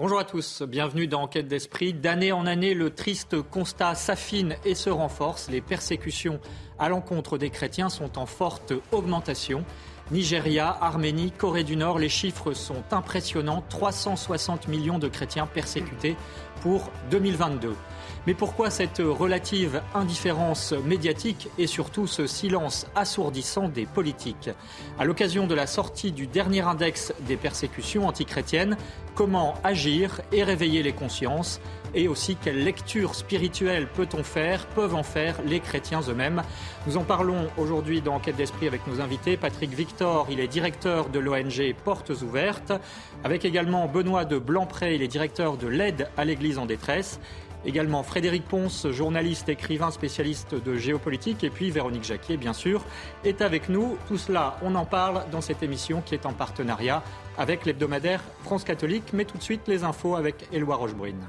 Bonjour à tous, bienvenue dans Enquête d'Esprit. D'année en année, le triste constat s'affine et se renforce. Les persécutions à l'encontre des chrétiens sont en forte augmentation. Nigeria, Arménie, Corée du Nord, les chiffres sont impressionnants. 360 millions de chrétiens persécutés pour 2022. Mais pourquoi cette relative indifférence médiatique et surtout ce silence assourdissant des politiques? À l'occasion de la sortie du dernier index des persécutions antichrétiennes, comment agir et réveiller les consciences? Et aussi quelle lecture spirituelle peut-on faire, peuvent en faire les chrétiens eux-mêmes? Nous en parlons aujourd'hui dans Enquête d'Esprit avec nos invités. Patrick Victor, il est directeur de l'ONG Portes Ouvertes, avec également Benoît de Blancpré, il est directeur de l'aide à l'Église en détresse. Également Frédéric Ponce, journaliste, écrivain, spécialiste de géopolitique. Et puis Véronique Jacquier, bien sûr, est avec nous. Tout cela, on en parle dans cette émission qui est en partenariat avec l'hebdomadaire France Catholique. Mais tout de suite, les infos avec Éloi Rochebrune.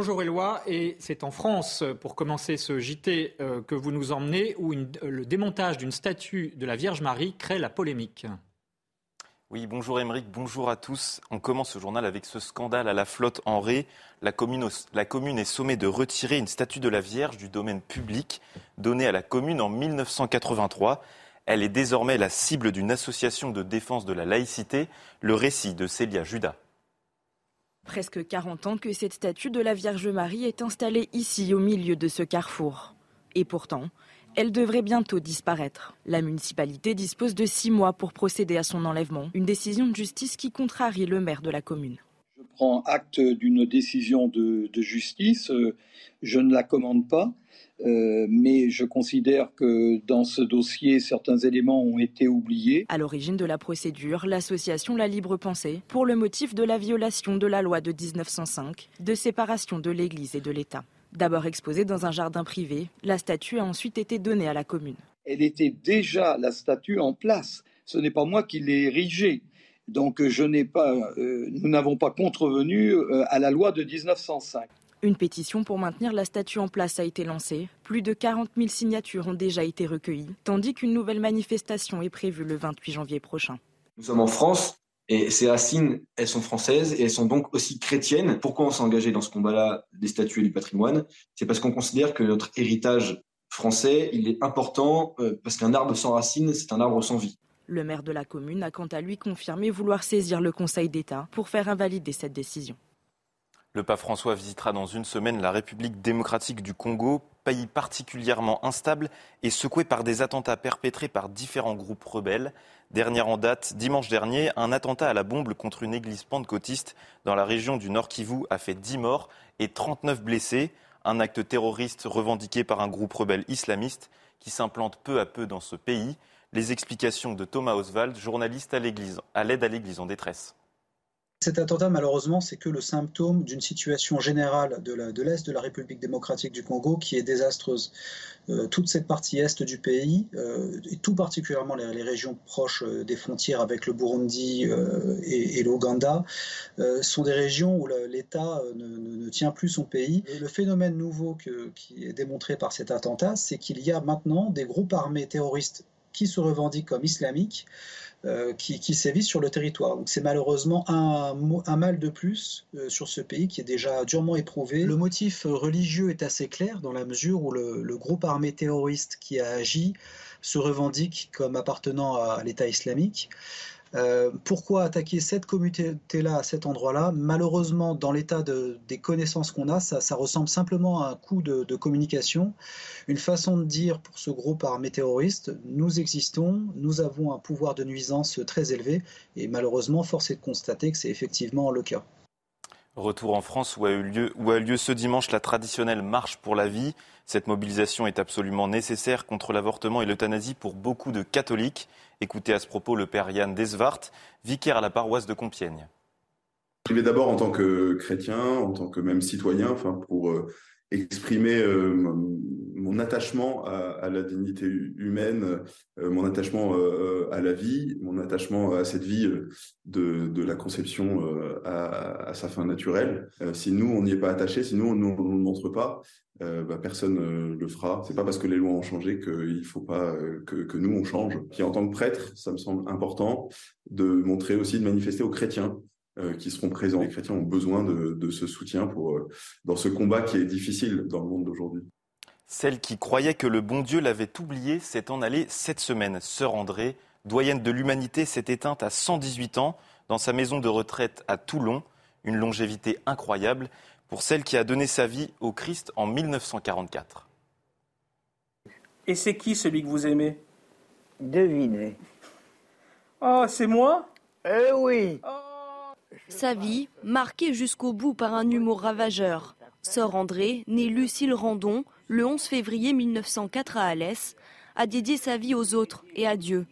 Bonjour Éloi, et c'est en France, pour commencer ce JT, euh, que vous nous emmenez, où euh, le démontage d'une statue de la Vierge Marie crée la polémique. Oui, bonjour Émeric, bonjour à tous. On commence ce journal avec ce scandale à la flotte en Ré. La commune, la commune est sommée de retirer une statue de la Vierge du domaine public donnée à la commune en 1983. Elle est désormais la cible d'une association de défense de la laïcité, le récit de Célia Judas. Presque 40 ans que cette statue de la Vierge Marie est installée ici au milieu de ce carrefour. Et pourtant, elle devrait bientôt disparaître. La municipalité dispose de six mois pour procéder à son enlèvement, une décision de justice qui contrarie le maire de la commune. Je prends acte d'une décision de, de, justice, je ne la commande pas. Euh, mais je considère que dans ce dossier, certains éléments ont été oubliés. À l'origine de la procédure, l'association La Libre Pensée, pour le motif de la violation de la loi de 1905, de séparation de l'Église et de l'État. D'abord exposée dans un jardin privé, la statue a ensuite été donnée à la commune. Elle était déjà la statue en place. Ce n'est pas moi qui l'ai érigée. Donc je n'ai pas, euh, nous n'avons pas contrevenu euh, à la loi de 1905. Une pétition pour maintenir la statue en place a été lancée. Plus de 40 000 signatures ont déjà été recueillies, tandis qu'une nouvelle manifestation est prévue le 28 janvier prochain. Nous sommes en France et ces racines, elles sont françaises et elles sont donc aussi chrétiennes. Pourquoi on s'est engagé dans ce combat-là des statues et du patrimoine? C'est parce qu'on considère que notre héritage français, il est important euh, parce qu'un arbre sans racines, c'est un arbre sans vie. Le maire de la commune a quant à lui confirmé vouloir saisir le Conseil d'État pour faire invalider cette décision. Le pape François visitera dans une semaine la République démocratique du Congo, pays particulièrement instable et secoué par des attentats perpétrés par différents groupes rebelles. Dernière en date, dimanche dernier, un attentat à la bombe contre une église pentecôtiste dans la région du Nord Kivu a fait 10 morts et 39 blessés. Un acte terroriste revendiqué par un groupe rebelle islamiste qui s'implante peu à peu dans ce pays. Les explications de Thomas Oswald, journaliste à l'aide à l'église en détresse. Cet attentat, malheureusement, c'est que le symptôme d'une situation générale de l'Est de, la République démocratique du Congo qui est désastreuse. Euh, toute cette partie Est du pays, euh, et tout particulièrement les, régions proches euh, des frontières avec le Burundi et, l'Ouganda, sont des régions où l'État ne, tient plus son pays. Et le phénomène nouveau qui est démontré par cet attentat, c'est qu'il y a maintenant des groupes armés terroristes qui se revendiquent comme islamiques, euh, qui, qui, sévissent sur le territoire. Donc c'est malheureusement un, mal de plus euh, sur ce pays qui est déjà durement éprouvé. Le motif religieux est assez clair dans la mesure où le groupe armé terroriste qui a agi se revendique comme appartenant à l'État islamique. Euh, pourquoi attaquer cette communauté-là à cet endroit-là? Malheureusement, dans l'état de, des connaissances qu'on a, ça, ressemble simplement à un coup de, communication, une façon de dire pour ce groupe armé terroriste, nous existons, nous avons un pouvoir de nuisance très élevé, et malheureusement, force est de constater que c'est effectivement le cas. Retour en France où a, eu lieu, où a lieu ce dimanche la traditionnelle marche pour la vie. Cette mobilisation est absolument nécessaire contre l'avortement et l'euthanasie pour beaucoup de catholiques. Écoutez à ce propos le père Yann Desvart, vicaire à la paroisse de Compiègne. Je d'abord en tant que chrétien, en tant que même citoyen, pour euh, exprimer euh, mon attachement à, la dignité humaine, euh, mon attachement à la vie, mon attachement à cette vie de, la conception à, sa fin naturelle. si nous, on n'y est pas attaché, si nous, on ne montre pas, bah, personne ne le fera. C'est pas parce que les lois ont changé qu'il faut pas que, nous, on change. Puis en tant que prêtre, ça me semble important de montrer aussi, de manifester aux chrétiens euh, qui seront présents. Les chrétiens ont besoin de, ce soutien pour, euh, dans ce combat qui est difficile dans le monde d'aujourd'hui. Celle qui croyait que le bon Dieu l'avait oublié s'est en allée cette semaine. Sœur André, doyenne de l'humanité, s'est éteinte à 118 ans dans sa maison de retraite à Toulon. Une longévité incroyable pour celle qui a donné sa vie au Christ en 1944. Et c'est qui celui que vous aimez? Devinez. Oh, c'est moi? Eh oui. Oh. Sa vie, marquée jusqu'au bout par un humour ravageur. Sœur André, née Lucille Randon le 11 février 1904 à Alès, a dédié sa vie aux autres et à Dieu.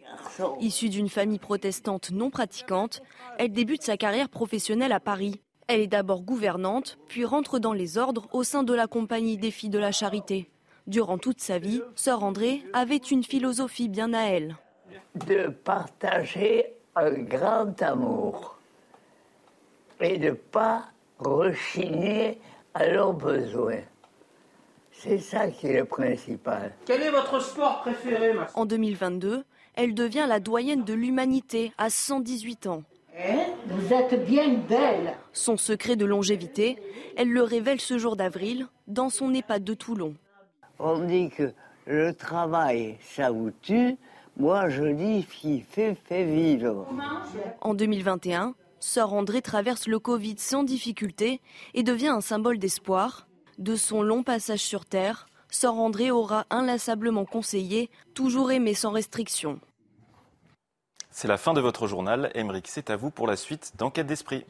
Issue d'une famille protestante non pratiquante, elle débute sa carrière professionnelle à Paris. Elle est d'abord gouvernante, puis rentre dans les ordres au sein de la Compagnie des filles de la charité. Durant toute sa vie, Sœur André avait une philosophie bien à elle. De partager un grand amour et de ne pas rechigner à leurs besoins. C'est ça qui est le principal. Quel est votre sport préféré En 2022, elle devient la doyenne de l'humanité à 118 ans. Eh, vous êtes bien belle. Son secret de longévité, elle le révèle ce jour d'avril dans son EHPAD de Toulon. On dit que le travail, ça vous tue. Moi, je dis qu'il fait, fait vivre. En 2021, Sœur André traverse le Covid sans difficulté et devient un symbole d'espoir. De son long passage sur Terre, Sœur André aura inlassablement conseillé toujours aimer sans restriction. C'est la fin de votre journal. Émeric, c'est à vous pour la suite d'Enquête d'Esprit.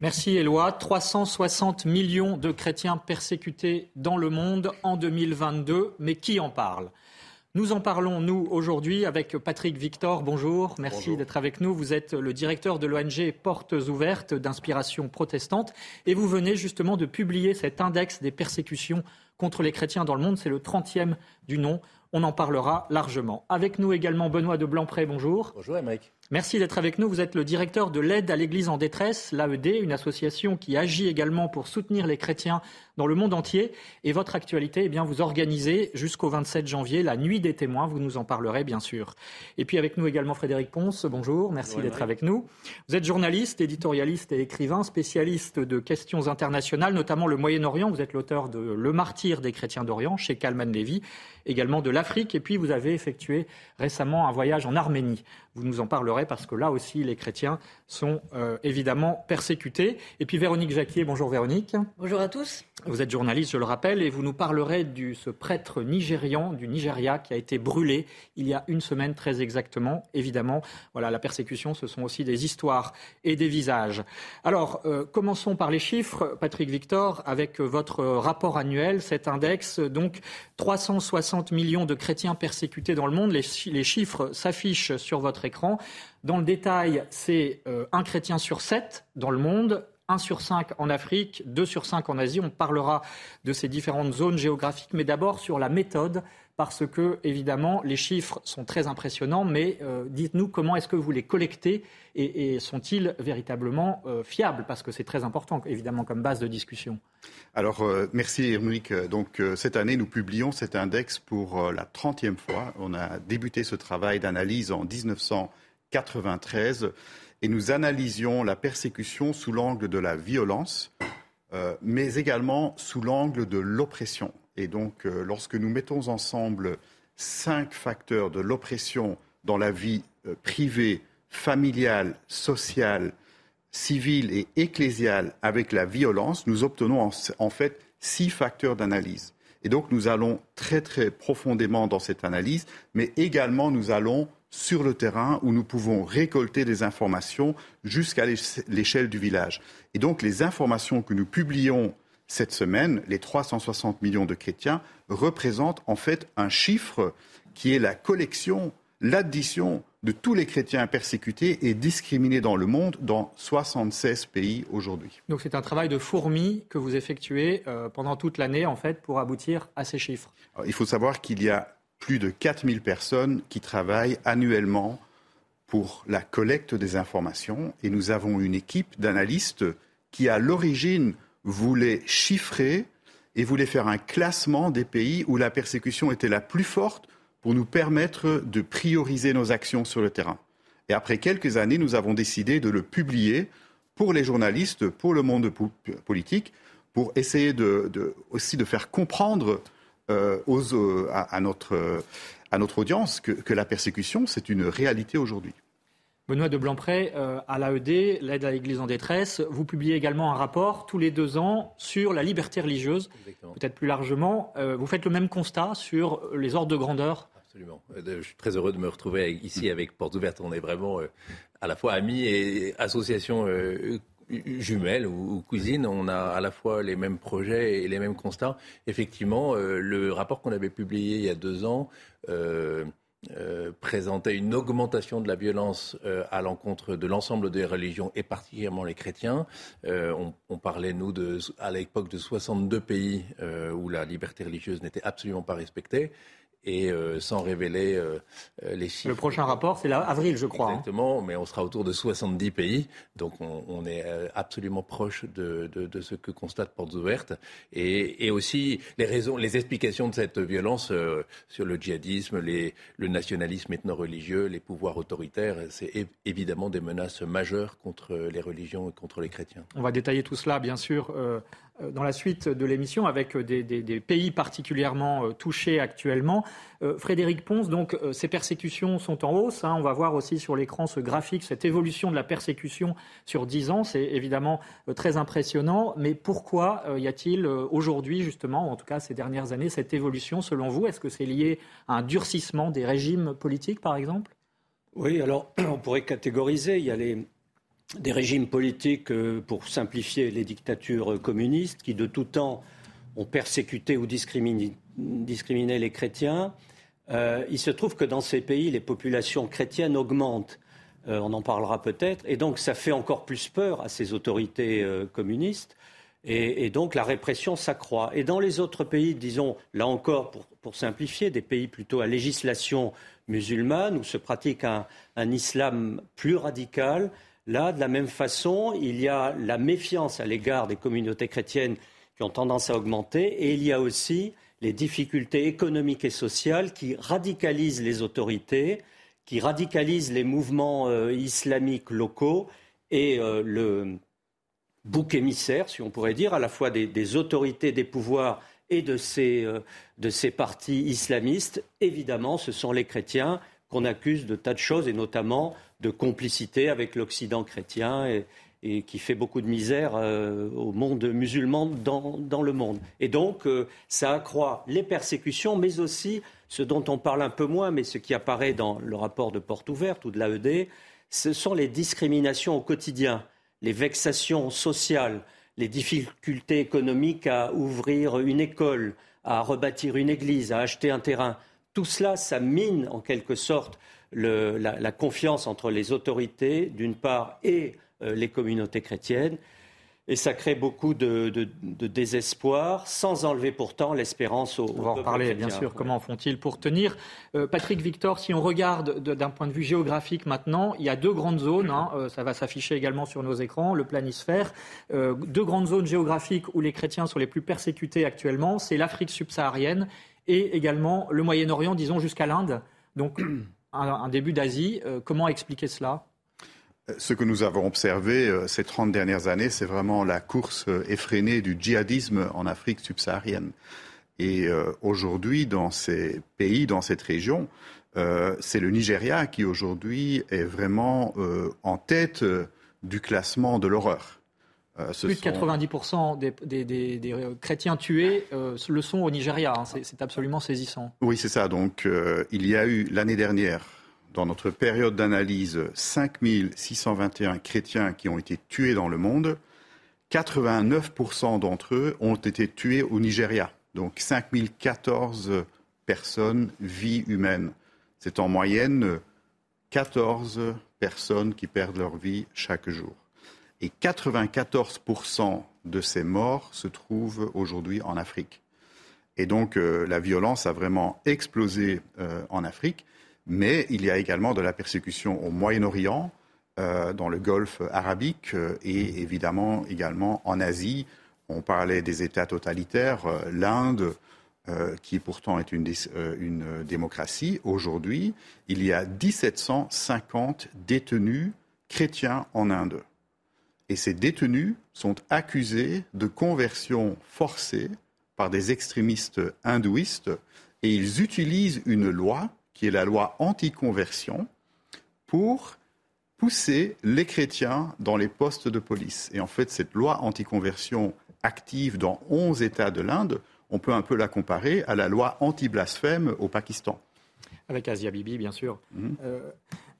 Merci Éloi. 360 millions de chrétiens persécutés dans le monde en 2022. Mais qui en parle? Nous en parlons, nous, aujourd'hui, avec Patrick Victor. Bonjour, merci d'être avec nous. Vous êtes le directeur de l'ONG Portes Ouvertes d'inspiration protestante et vous venez justement de publier cet index des persécutions contre les chrétiens dans le monde. C'est le 30e du nom. On en parlera largement. Avec nous également Benoît de Blancpré. Bonjour. Bonjour, Émeric. Merci d'être avec nous. Vous êtes le directeur de l'aide à l'Église en détresse, l'AED, une association qui agit également pour soutenir les chrétiens dans le monde entier. Et votre actualité, eh bien, vous organisez jusqu'au 27 janvier la Nuit des témoins. Vous nous en parlerez, bien sûr. Et puis avec nous également Frédéric Ponce. Bonjour, merci d'être avec nous. Vous êtes journaliste, éditorialiste et écrivain, spécialiste de questions internationales, notamment le Moyen-Orient. Vous êtes l'auteur de Le martyr des chrétiens d'Orient chez Kalman Levy, également de l'Afrique. Et puis vous avez effectué récemment un voyage en Arménie. Vous nous en parlerez parce que là aussi, les chrétiens sont euh, évidemment persécutés. Et puis Véronique Jacquier, bonjour Véronique. Bonjour à tous. Vous êtes journaliste, je le rappelle, et vous nous parlerez de ce prêtre nigérian du Nigeria qui a été brûlé il y a une semaine très exactement. Évidemment, voilà, la persécution, ce sont aussi des histoires et des visages. Alors, euh, commençons par les chiffres, Patrick Victor, avec votre rapport annuel, cet index, donc 360 millions de chrétiens persécutés dans le monde. Les, les chiffres s'affichent sur votre écran. Dans le détail, c'est euh, un chrétien sur sept dans le monde, 1 sur 5 en Afrique, 2 sur 5 en Asie. On parlera de ces différentes zones géographiques, mais d'abord sur la méthode, parce que, évidemment, les chiffres sont très impressionnants, mais euh, dites-nous comment est-ce que vous les collectez et, sont-ils véritablement euh, fiables Parce que c'est très important, évidemment, comme base de discussion. Alors, merci, Hermonique. Donc, cette année, nous publions cet index pour la 30e fois. On a débuté ce travail d'analyse en 1900. 93 et nous analysions la persécution sous l'angle de la violence, euh, mais également sous l'angle de l'oppression. Et donc, euh, lorsque nous mettons ensemble cinq facteurs de l'oppression dans la vie euh, privée, familiale, sociale, civile et ecclésiale avec la violence, nous obtenons en, en fait six facteurs d'analyse. Et donc, nous allons très, très profondément dans cette analyse, mais également nous allons sur le terrain où nous pouvons récolter des informations jusqu'à l'échelle du village. Et donc les informations que nous publions cette semaine, les 360 millions de chrétiens, représentent en fait un chiffre qui est la collection, l'addition de tous les chrétiens persécutés et discriminés dans le monde, dans 76 pays aujourd'hui. Donc c'est un travail de fourmi que vous effectuez euh, pendant toute l'année, en fait, pour aboutir à ces chiffres. il faut savoir qu'il y a plus de 4000 personnes qui travaillent annuellement pour la collecte des informations et nous avons une équipe d'analystes qui, à l'origine, voulait chiffrer et voulait faire un classement des pays où la persécution était la plus forte pour nous permettre de prioriser nos actions sur le terrain. Et après quelques années, nous avons décidé de le publier pour les journalistes, pour le monde politique, pour essayer aussi de faire comprendre euh, euh, à, notre, à notre audience que, la persécution, c'est une réalité aujourd'hui. Benoît de Blancpré, euh, à l'AED, l'aide à l'Église en détresse, vous publiez également un rapport tous les deux ans sur la liberté religieuse, peut-être plus largement. vous faites le même constat sur les ordres de grandeur Absolument. Je suis très heureux de me retrouver ici avec Portes Ouvertes. On est vraiment à la fois amis et associations jumelles ou, cousines, on a à la fois les mêmes projets et les mêmes constats. Effectivement, euh, le rapport qu'on avait publié il y a deux ans euh, euh, présentait une augmentation de la violence à l'encontre de l'ensemble des religions et particulièrement les chrétiens. On, parlait, nous, à l'époque de 62 pays où la liberté religieuse n'était absolument pas respectée et euh, sans révéler euh, euh, les chiffres. Le prochain rapport, c'est avril, je crois. Hein. Exactement, mais on sera autour de 70 pays, donc on, est absolument proche de, de, ce que constate Portes Ouvertes, et, et, aussi les raisons, les explications de cette violence sur le djihadisme, les, le nationalisme ethno-religieux, les pouvoirs autoritaires, c'est évidemment des menaces majeures contre les religions et contre les chrétiens. On va détailler tout cela, bien sûr. Euh, dans la suite de l'émission avec des, pays particulièrement euh, touchés actuellement. Euh, Frédéric Ponce, donc ces persécutions sont en hausse. Hein. On va voir aussi sur l'écran ce graphique, cette évolution de la persécution sur dix ans. C'est évidemment très impressionnant. Mais pourquoi y a-t-il aujourd'hui, justement, ou en tout cas ces dernières années, cette évolution selon vous? Est-ce que c'est lié à un durcissement des régimes politiques, par exemple? Oui, alors on pourrait catégoriser. Il y a les, des régimes politiques, euh, pour simplifier les dictatures communistes, qui de tout temps ont persécuté ou discriminé, les chrétiens. Euh, il se trouve que dans ces pays, les populations chrétiennes augmentent. Euh, on en parlera peut-être. Et donc, ça fait encore plus peur à ces autorités communistes. Et, donc, la répression s'accroît. Et dans les autres pays, disons, là encore, pour, simplifier, des pays plutôt à législation musulmane, où se pratique un islam plus radical, Là, de la même façon, il y a la méfiance à l'égard des communautés chrétiennes qui ont tendance à augmenter, et il y a aussi les difficultés économiques et sociales qui radicalisent les autorités, qui radicalisent les mouvements euh, islamiques locaux et euh, le bouc émissaire, si on pourrait dire, à la fois des, autorités, des pouvoirs et euh, de ces partis islamistes. Évidemment, ce sont les chrétiens qu'on accuse de tas de choses, et notamment de complicité avec l'Occident chrétien et, qui fait beaucoup de misère euh, au monde musulman dans, le monde. Et donc, euh, ça accroît les persécutions, mais aussi ce dont on parle un peu moins, mais ce qui apparaît dans le rapport de Porte Ouverte ou de l'AED, ce sont les discriminations au quotidien, les vexations sociales, les difficultés économiques à ouvrir une école, à rebâtir une église, à acheter un terrain. Tout cela, ça mine en quelque sorte la, confiance entre les autorités, d'une part, et euh, les communautés chrétiennes. Et ça crée beaucoup de, désespoir, sans enlever pourtant l'espérance au. On va en parler, bien sûr. Comment font-ils pour tenir? Euh, Patrick Victor, si on regarde d'un point de vue géographique maintenant, il y a deux grandes zones. Hein, euh, ça va s'afficher également sur nos écrans, le planisphère. deux grandes zones géographiques où les chrétiens sont les plus persécutés actuellement, c'est l'Afrique subsaharienne et également le Moyen-Orient, disons jusqu'à l'Inde. Donc un, début d'Asie. Euh, comment expliquer cela? Ce que nous avons observé euh, ces 30 dernières années, c'est vraiment la course euh, effrénée du djihadisme en Afrique subsaharienne. Et aujourd'hui, dans ces pays, dans cette région, c'est le Nigeria qui aujourd'hui est vraiment en tête du classement de l'horreur. Plus de 90% des, chrétiens tués le sont au Nigeria. Hein. C'est absolument saisissant. Oui, c'est ça. Donc, il y a eu l'année dernière dans notre période d'analyse 5621 chrétiens qui ont été tués dans le monde, 89% d'entre eux ont été tués au Nigeria. Donc 5014 personnes, vies humaines. C'est en moyenne 14 personnes qui perdent leur vie chaque jour. Et 94% de ces morts se trouvent aujourd'hui en Afrique. Et donc euh, la violence a vraiment explosé euh, en Afrique, mais il y a également de la persécution au Moyen-Orient, euh, dans le Golfe arabique et évidemment également en Asie. On parlait des États totalitaires, l'Inde, qui pourtant est une, une démocratie. Aujourd'hui, il y a 1750 détenus chrétiens en Inde. Et ces détenus sont accusés de conversion forcée par des extrémistes hindouistes et ils utilisent une loi qui est la loi anti-conversion pour pousser les chrétiens dans les postes de police. Et en fait, cette loi anti-conversion active dans 11 États de l'Inde, on peut un peu la comparer à la loi anti-blasphème au Pakistan. Avec Asia Bibi, bien sûr. Mhm. Euh,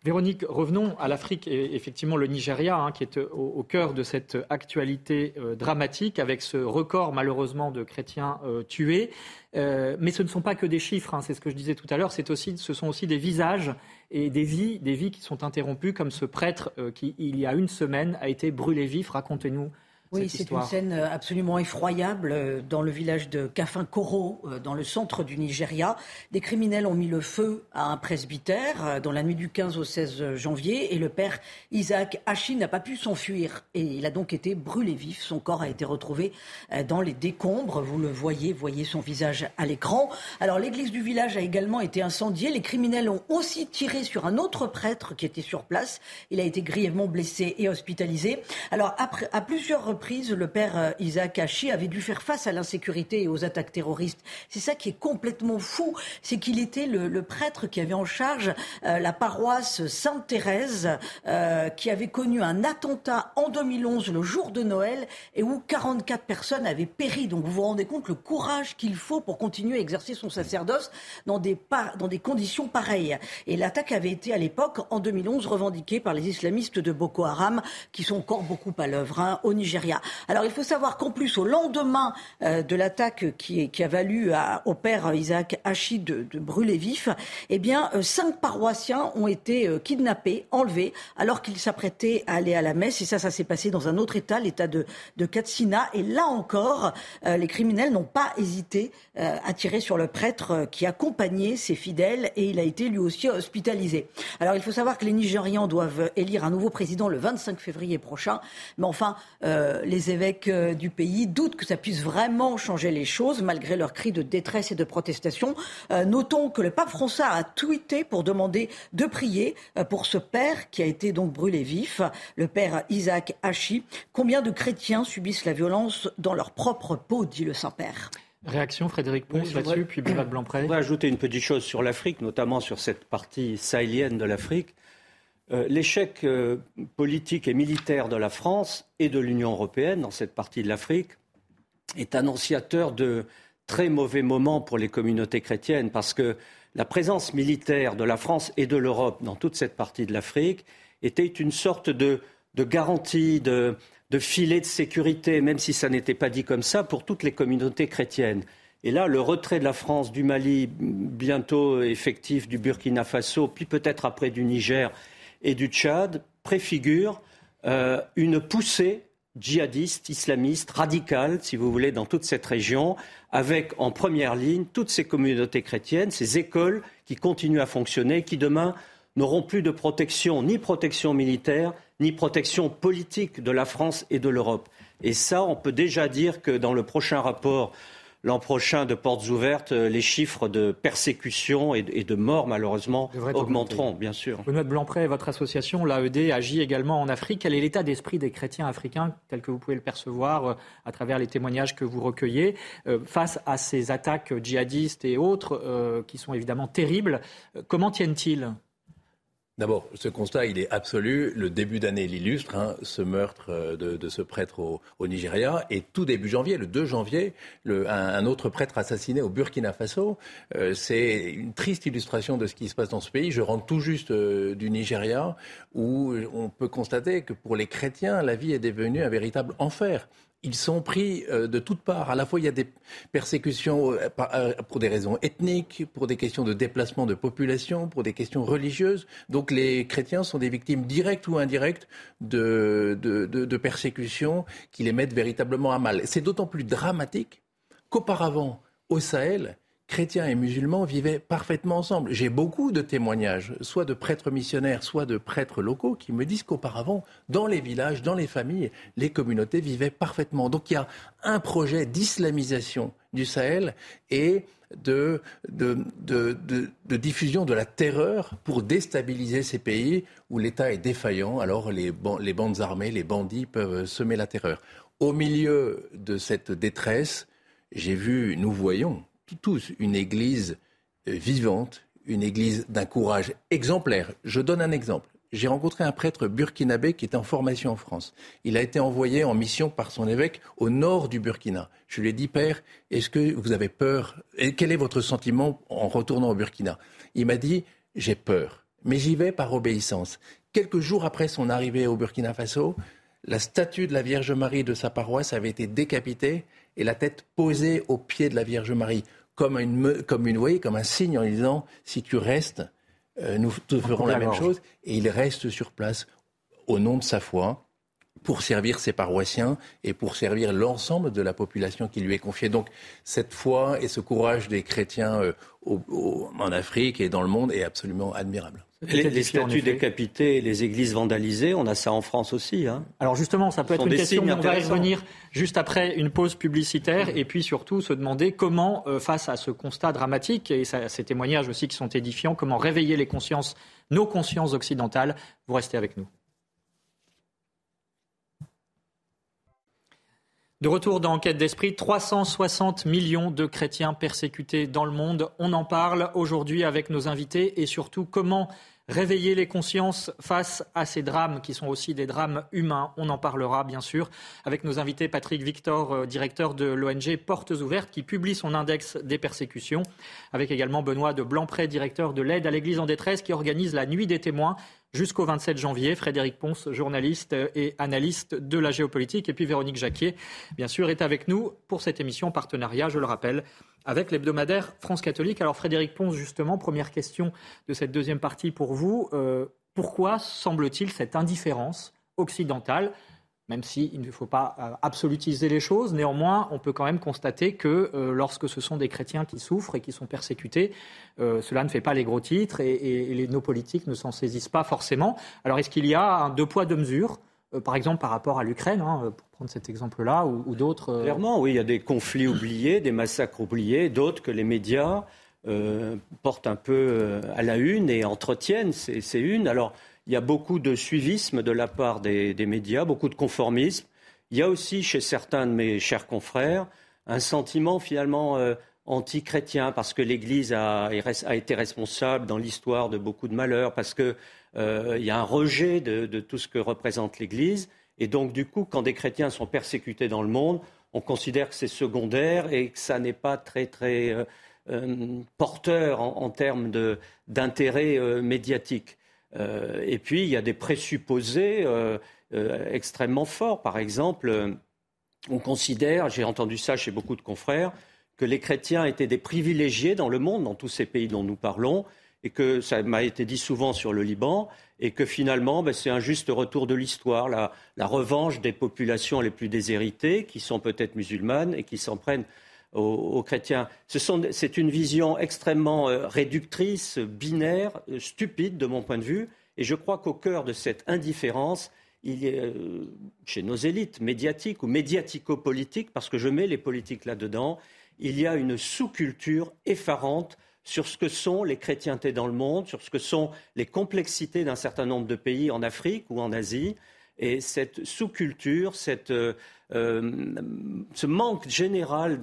Véronique, revenons à l'Afrique et effectivement le Nigeria, hein, qui est au, cœur de cette actualité euh, dramatique, avec ce record malheureusement de chrétiens euh, tués. Euh, mais ce ne sont pas que des chiffres, hein, c'est ce que je disais tout à l'heure, ce sont aussi des visages et des vies qui sont interrompues, comme ce prêtre qui, il y a une semaine, a été brûlé vif. Racontez-nous oui, c'est une scène euh, absolument effroyable euh, dans le village de Kafin-Koro, euh, dans le centre du Nigeria. Des criminels ont mis le feu à un presbytère dans la nuit du 15 au 16 janvier et le père Isaac Hachi n'a pas pu s'enfuir et il a donc été brûlé vif. Son corps a été retrouvé dans les décombres. Vous le voyez, voyez son visage à l'écran. Alors l'église du village a également été incendiée. Les criminels ont aussi tiré sur un autre prêtre qui était sur place. Il a été grièvement blessé et hospitalisé. Alors après, à plusieurs le père euh, Isaac Hachi avait dû faire face à l'insécurité et aux attaques terroristes. C'est ça qui est complètement fou, c'est qu'il était le, prêtre qui avait en charge euh, la paroisse Sainte-Thérèse, euh, qui avait connu un attentat en 2011, le jour de Noël, et où 44 personnes avaient péri. Donc vous vous rendez compte le courage qu'il faut pour continuer à exercer son sacerdoce dans des, conditions pareilles. Et l'attaque avait été à l'époque, en 2011, revendiquée par les islamistes de Boko Haram, qui sont encore beaucoup à l'œuvre hein, au Nigeria. Alors il faut savoir qu'en plus, au lendemain euh, de l'attaque qui, a valu au père Isaac Hachi de, brûler vif, eh bien, euh, cinq paroissiens ont été euh, kidnappés, enlevés, alors qu'ils s'apprêtaient à aller à la messe. Et ça, ça s'est passé dans un autre État, l'État de, Katsina. Et là encore, les criminels n'ont pas hésité à tirer sur le prêtre qui accompagnait ses fidèles et il a été lui aussi hospitalisé. Alors il faut savoir que les Nigérians doivent élire un nouveau président le 25 février prochain. Mais enfin, les évêques euh, du pays doutent que ça puisse vraiment changer les choses, malgré leurs cris de détresse et de protestation. Euh, notons que le pape François a tweeté pour demander de prier pour ce père qui a été donc brûlé vif, le père Isaac Hachi. Combien de chrétiens subissent la violence dans leur propre peau, dit le Saint-Père Réaction Frédéric Ponce là-dessus, puis Bernard Blanpré. Je voudrais ajouter une petite chose sur l'Afrique, notamment sur cette partie sahélienne de l'Afrique. Euh, l'échec euh, politique et militaire de la France et de l'Union européenne dans cette partie de l'Afrique est annonciateur de très mauvais moments pour les communautés chrétiennes parce que la présence militaire de la France et de l'Europe dans toute cette partie de l'Afrique était une sorte de, garantie, de, de filet de sécurité, même si ça n'était pas dit comme ça, pour toutes les communautés chrétiennes. Et là, le retrait de la France du Mali, bientôt effectif du Burkina Faso, puis peut-être après du Niger et du Tchad préfigure euh, une poussée djihadiste, islamiste, radicale, si vous voulez, dans toute cette région, avec en première ligne toutes ces communautés chrétiennes, ces écoles qui continuent à fonctionner, qui demain n'auront plus de protection, ni protection militaire, ni protection politique de la France et de l'Europe. Et ça, on peut déjà dire que dans le prochain rapport l'an prochain de portes ouvertes, euh, les chiffres de persécution et de morts, malheureusement, augmenteront, bien sûr. Benoît Blancpré, votre association, l'AED, agit également en Afrique. Quel est l'état d'esprit des chrétiens africains, tel que vous pouvez le percevoir euh, à travers les témoignages que vous recueillez, euh, face à ces attaques djihadistes et autres, qui sont évidemment terribles Comment tiennent-ils? D'abord, ce constat, il est absolu. Le début d'année l'illustre, hein, ce meurtre euh, de, ce prêtre au, Nigeria. Et tout début janvier, le 2 janvier, un, autre prêtre assassiné au Burkina Faso. Euh, c'est une triste illustration de ce qui se passe dans ce pays. Je rentre tout juste euh, du Nigeria, où on peut constater que pour les chrétiens, la vie est devenue un véritable enfer ils sont pris euh, de toutes parts. À la fois, il y a des persécutions euh, euh, pour des raisons ethniques, pour des questions de déplacement de population, pour des questions religieuses. Donc les chrétiens sont des victimes directes ou indirectes de, de persécutions qui les mettent véritablement à mal. C'est d'autant plus dramatique qu'auparavant, au Sahel, chrétiens et musulmans vivaient parfaitement ensemble. J'ai beaucoup de témoignages, soit de prêtres missionnaires, soit de prêtres locaux, qui me disent qu'auparavant, dans les villages, dans les familles, les communautés vivaient parfaitement. Donc il y a un projet d'islamisation du Sahel et de, diffusion de la terreur pour déstabiliser ces pays où l'État est défaillant. Alors les, les bandes armées, les bandits peuvent semer la terreur. Au milieu de cette détresse, j'ai vu, nous voyons, tous une église euh, vivante, une église d'un courage exemplaire. Je donne un exemple. J'ai rencontré un prêtre burkinabé qui était en formation en France. Il a été envoyé en mission par son évêque au nord du Burkina. Je lui ai dit, Père, est-ce que vous avez peur? Et quel est votre sentiment en retournant au Burkina? Il m'a dit, j'ai peur, mais j'y vais par obéissance. Quelques jours après son arrivée au Burkina Faso, la statue de la Vierge Marie de sa paroisse avait été décapitée et la tête posée au pied de la Vierge Marie, comme, une, comme, une, comme un signe en disant si tu restes, euh, nous te ferons la même chose. Et il reste sur place au nom de sa foi pour servir ses paroissiens et pour servir l'ensemble de la population qui lui est confiée. Donc cette foi et ce courage des chrétiens euh, en Afrique et dans le monde est absolument admirable. Les, statues décapitées, les églises vandalisées, on a ça en France aussi. Hein. Alors justement, ça peut être une question, mais on va y revenir juste après une pause publicitaire et puis surtout se demander comment, euh, face à ce constat dramatique et ces témoignages aussi qui sont édifiants, comment réveiller les consciences, nos consciences occidentales. Vous restez avec nous. De retour dans Enquête d'Esprit, 360 millions de chrétiens persécutés dans le monde. On en parle aujourd'hui avec nos invités et surtout comment réveiller les consciences face à ces drames qui sont aussi des drames humains. On en parlera bien sûr avec nos invités Patrick Victor, euh, directeur de l'ONG Portes Ouvertes, qui publie son index des persécutions, avec également Benoît de Blancpré, directeur de l'aide à l'Église en détresse, qui organise la Nuit des témoins jusqu'au 27 janvier. Frédéric Ponce, journaliste et analyste de la géopolitique. Et puis Véronique Jacquier, bien sûr, est avec nous pour cette émission partenariat, je le rappelle, avec l'hebdomadaire France catholique. Alors Frédéric Ponce, justement, première question de cette deuxième partie pour vous. Euh, pourquoi semble-t-il cette indifférence occidentale même s'il ne faut pas euh, absolutiser les choses. Néanmoins, on peut quand même constater que euh, lorsque ce sont des chrétiens qui souffrent et qui sont persécutés, euh, cela ne fait pas les gros titres et, nos politiques ne s'en saisissent pas forcément. Alors est-ce qu'il y a un deux poids, deux mesures par exemple par rapport à l'Ukraine, hein, pour prendre cet exemple-là, ou, d'autres Clairement, oui, il y a des conflits oubliés, des massacres oubliés, d'autres que les médias portent un peu à la une et entretiennent ces, unes. Alors, il y a beaucoup de suivisme de la part des, médias, beaucoup de conformisme. Il y a aussi chez certains de mes chers confrères un sentiment finalement euh, anti-chrétien parce que l'Église a, été responsable dans l'histoire de beaucoup de malheurs, parce qu'il euh, y a un rejet de, tout ce que représente l'Église. Et donc, du coup, quand des chrétiens sont persécutés dans le monde, on considère que c'est secondaire et que ça n'est pas très, très euh, porteur en, en termes d'intérêt médiatique. Euh, et puis, il y a des présupposés euh, euh, extrêmement forts. Par exemple, on considère, j'ai entendu ça chez beaucoup de confrères, que les chrétiens étaient des privilégiés dans le monde, dans tous ces pays dont nous parlons, et que ça m'a été dit souvent sur le Liban, et que finalement, ben, c'est un juste retour de l'histoire, la, revanche des populations les plus déshéritées, qui sont peut-être musulmanes et qui s'en prennent aux, chrétiens. C'est une vision extrêmement euh, réductrice, binaire, euh, stupide de mon point de vue. Et je crois qu'au cœur de cette indifférence, il euh, chez nos élites médiatiques ou médiatico-politiques, parce que je mets les politiques là-dedans, il y a une sous-culture effarante sur ce que sont les chrétientés dans le monde, sur ce que sont les complexités d'un certain nombre de pays en Afrique ou en Asie. Et cette sous-culture, euh, euh, ce manque général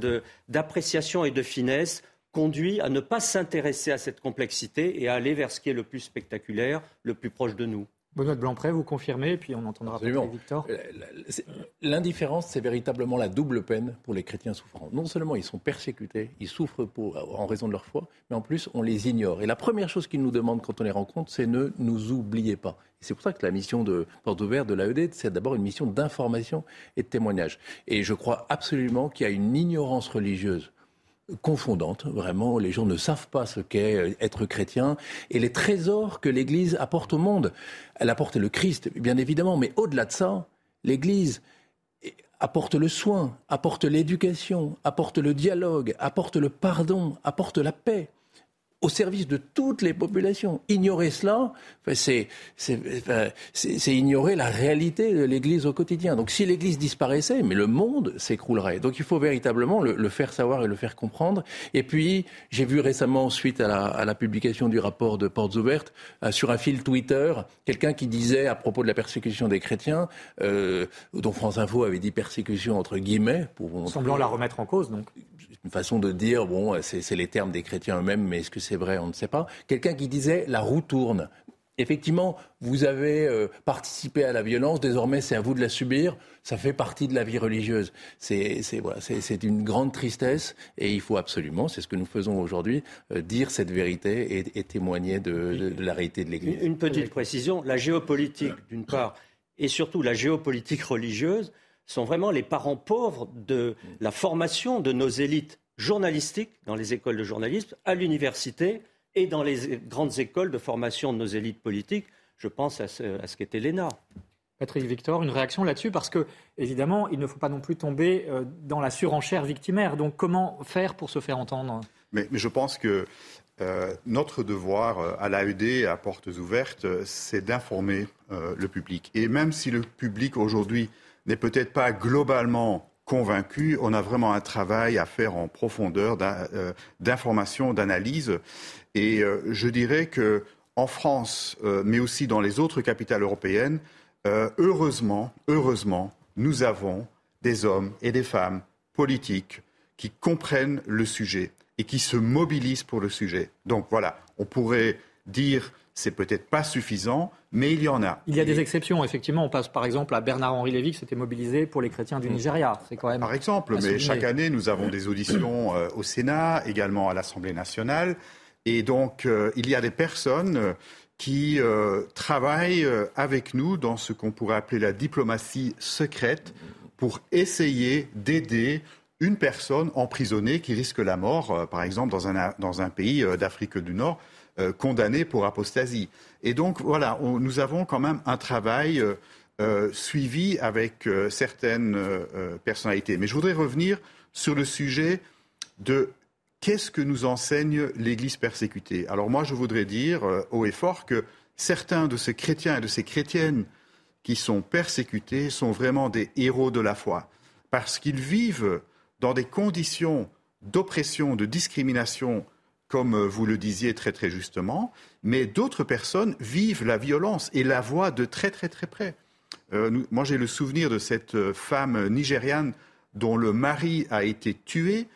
d'appréciation et de finesse conduit à ne pas s'intéresser à cette complexité et à aller vers ce qui est le plus spectaculaire, le plus proche de nous. Benoît de Blancpré, vous confirmez, puis on entendra Absolument. Victor. Euh, l'indifférence, c'est véritablement la double peine pour les chrétiens souffrants. Non seulement ils sont persécutés, ils souffrent pour, en raison de leur foi, mais en plus on les ignore. Et la première chose qu'ils nous demandent quand on les rencontre, c'est ne nous oubliez pas. Et c'est pour ça que la mission de Porte Ouverte de l'AED, c'est d'abord une mission d'information et de témoignage. Et je crois absolument qu'il y a une ignorance religieuse confondante. Vraiment, les gens ne savent pas ce qu'est euh, être chrétien et les trésors que l'Église apporte au monde. Elle apporte le Christ, bien évidemment, mais au-delà de ça, l'Église apporte le soin, apporte l'éducation, apporte le dialogue, apporte le pardon, apporte la paix au service de toutes les populations. Ignorer cela, c'est ignorer la réalité de l'Église au quotidien. Donc si l'Église disparaissait, mais le monde s'écroulerait. Donc il faut véritablement le, faire savoir et le faire comprendre. Et puis, j'ai vu récemment, suite à la, publication du rapport de Portes Ouvertes, euh, sur un fil Twitter, quelqu'un qui disait à propos de la persécution des chrétiens, euh, dont France Info avait dit persécution entre guillemets, pour semblant la remettre en cause, donc une façon de dire, bon, c'est les termes des chrétiens eux-mêmes, mais est-ce que c'est vrai On ne sait pas. Quelqu'un qui disait la roue tourne. Effectivement, vous avez euh, participé à la violence, désormais c'est à vous de la subir, ça fait partie de la vie religieuse. C'est voilà, une grande tristesse et il faut absolument, c'est ce que nous faisons aujourd'hui, euh, dire cette vérité et, témoigner de, de, la réalité de l'Église. Une petite précision, la géopolitique d'une part et surtout la géopolitique religieuse sont vraiment les parents pauvres de la formation de nos élites journalistiques dans les écoles de journalisme, à l'université et dans les grandes écoles de formation de nos élites politiques. Je pense à ce, à ce qu'était l'ENA. Patrick Victor, une réaction là-dessus parce que, évidemment, il ne faut pas non plus tomber euh, dans la surenchère victimaire. Donc, comment faire pour se faire entendre? Mais, je pense que euh, notre devoir euh, à l'AED, à portes ouvertes, c'est d'informer le public. Et même si le public aujourd'hui n'est peut-être pas globalement convaincu. On a vraiment un travail à faire en profondeur euh, d'information, d'analyse. Et euh, je dirais que en France, euh, mais aussi dans les autres capitales européennes, heureusement, heureusement, nous avons des hommes et des femmes politiques qui comprennent le sujet et qui se mobilisent pour le sujet. Donc voilà, on pourrait dire c'est peut-être pas suffisant, mais il y en a. Il y a des exceptions, effectivement. On passe par exemple à Bernard-Henri Lévy qui s'était mobilisé pour les chrétiens du mm. Nigeria. C'est quand même. Par exemple, mais chaque année, nous avons des auditions euh, au Sénat, également à l'Assemblée nationale. Et donc, euh, il y a des personnes euh, qui travaillent avec nous dans ce qu'on pourrait appeler la diplomatie secrète pour essayer d'aider une personne emprisonnée qui risque la mort, par exemple, dans un, dans un pays d'Afrique du Nord condamnés pour apostasie. Et donc, voilà, nous avons quand même un travail euh, euh, suivi avec certaines personnalités. Mais je voudrais revenir sur le sujet de qu'est-ce que nous enseigne l'Église persécutée. Alors moi, je voudrais dire haut et fort que certains de ces chrétiens et de ces chrétiennes qui sont persécutés sont vraiment des héros de la foi, parce qu'ils vivent dans des conditions d'oppression, de discrimination comme euh, vous le disiez très très justement, mais d'autres personnes vivent la violence et la voient de très très très près. Euh, moi j'ai le souvenir de cette euh, femme nigériane dont le mari a été tué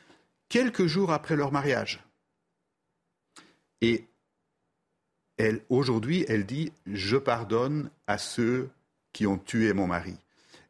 quelques jours après leur mariage. Et aujourd'hui, elle dit Je pardonne à ceux qui ont tué mon mari.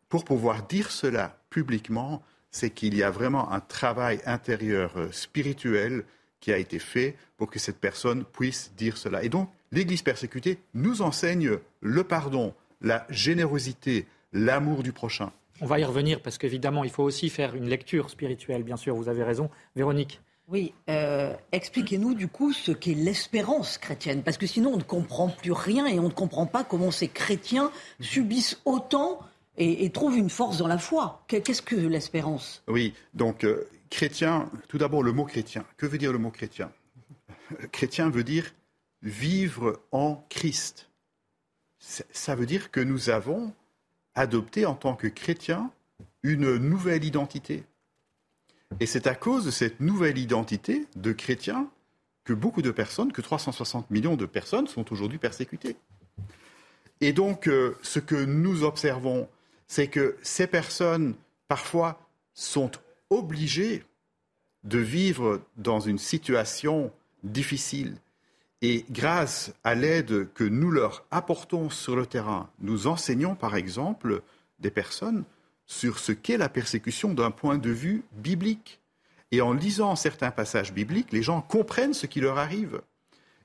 Pour pouvoir dire cela publiquement, c'est qu'il y a vraiment un travail intérieur spirituel qui a été fait pour que cette personne puisse dire cela. Et donc, l'Église persécutée nous enseigne le pardon, la générosité, l'amour du prochain. On va y revenir parce qu'évidemment, il faut aussi faire une lecture spirituelle, bien sûr, vous avez raison. Véronique oui, euh, expliquez-nous du coup ce qu'est l'espérance chrétienne, parce que sinon on ne comprend plus rien et on ne comprend pas comment ces chrétiens subissent autant et, trouvent une force dans la foi. Qu'est-ce que l'espérance? Oui, donc euh, chrétien, tout d'abord le mot chrétien. Que veut dire le mot chrétien? Chrétien veut dire vivre en Christ. Ça veut dire que nous avons adopté en tant que chrétiens une nouvelle identité. Et c'est à cause de cette nouvelle identité de chrétiens que beaucoup de personnes, que 360 millions de personnes sont aujourd'hui persécutées. Et donc, euh, ce que nous observons, c'est que ces personnes, parfois, sont obligés de vivre dans une situation difficile. Et grâce à l'aide que nous leur apportons sur le terrain, nous enseignons par exemple des personnes sur ce qu'est la persécution d'un point de vue biblique. Et en lisant certains passages bibliques, les gens comprennent ce qui leur arrive.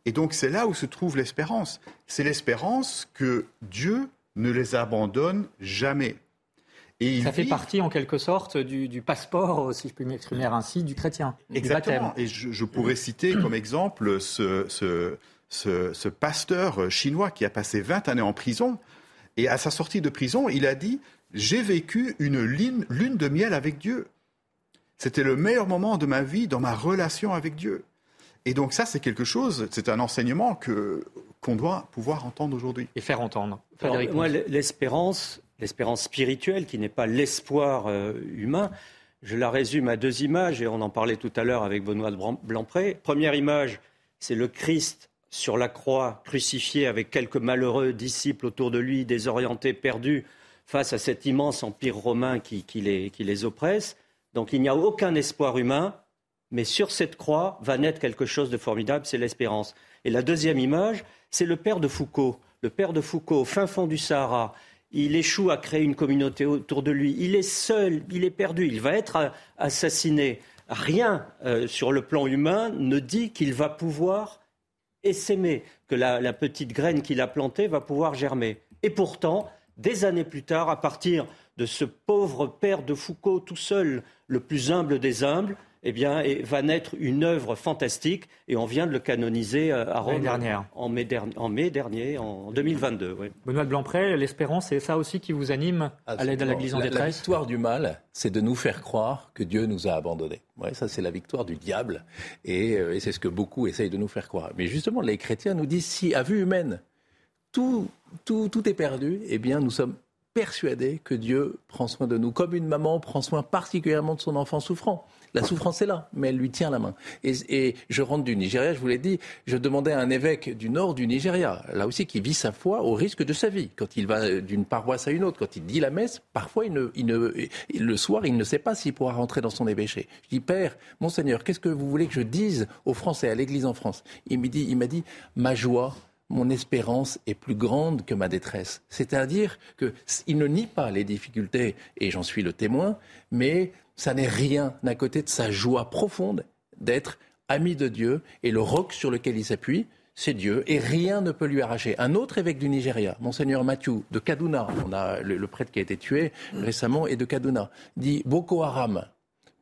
Et donc c'est là où se trouve l'espérance. C'est l'espérance que Dieu ne les abandonne jamais. Et ça fait partie en quelque sorte du, passeport, si je puis m'exprimer ainsi, du chrétien. Exactement. Et je, pourrais citer comme exemple ce, ce, pasteur chinois qui a passé 20 années en prison. Et à sa sortie de prison, il a dit J'ai vécu une lune, lune de miel avec Dieu. C'était le meilleur moment de ma vie dans ma relation avec Dieu. Et donc ça, c'est quelque chose, c'est un enseignement que qu'on doit pouvoir entendre aujourd'hui. Et faire entendre. moi, l'espérance, l'espérance spirituelle, qui n'est pas l'espoir euh, humain, je la résume à deux images, et on en parlait tout à l'heure avec Benoît Blanpré. Première image, c'est le Christ sur la croix, crucifié avec quelques malheureux disciples autour de lui, désorientés, perdus, face à cet immense empire romain qui, les, qui les oppresse. Donc il n'y a aucun espoir humain, mais sur cette croix va naître quelque chose de formidable, c'est l'espérance. Et la deuxième image, c'est le père de Foucault. Le père de Foucault, au fin fond du Sahara, il échoue à créer une communauté autour de lui. Il est seul, il est perdu, il va être assassiné. Rien euh, sur le plan humain ne dit qu'il va pouvoir essaimer, que la petite graine qu'il a plantée va pouvoir germer. Et pourtant, des années plus tard, à partir de ce pauvre père de Foucault tout seul, le plus humble des humbles, eh bien, va naître une œuvre fantastique et on vient de le canoniser euh, à Rome En, mai dernier, en 2022. Benoît de Blancpré, l'espérance, c'est ça aussi qui vous anime à l'aide de l'Église en détresse La victoire du mal, c'est de nous faire croire que Dieu nous a abandonnés. Ouais, ça, c'est la victoire du diable euh, et, c'est ce que beaucoup essayent de nous faire croire. Mais justement, les chrétiens nous disent si, à vue humaine, tout, tout, tout est perdu, eh bien, nous sommes persuadés que Dieu prend soin de nous, comme une maman prend soin particulièrement de son enfant souffrant. La souffrance est là, mais elle lui tient la main. Et, je rentre du Nigeria, je vous l'ai dit, je demandais à un évêque du nord du Nigeria, là aussi, qui vit sa foi au risque de sa vie. Quand il va d'une paroisse à une autre, quand il dit la messe, parfois, le soir, il ne sait pas s'il pourra rentrer dans son évêché. Je dis, Père, Monseigneur, qu'est-ce que vous voulez que je dise aux Français, à l'Église en France? Il m'a dit, il m'a dit, ma joie, mon espérance est plus grande que ma détresse. C'est-à-dire qu'il ne nie pas les difficultés, et j'en suis le témoin, mais ça n'est rien à côté de sa joie profonde d'être ami de Dieu et le roc sur lequel il s'appuie, c'est Dieu et rien ne peut lui arracher. Un autre évêque du Nigeria, Monseigneur Mathieu de Kaduna, on a le, prêtre qui a été tué récemment et de Kaduna, dit Boko Haram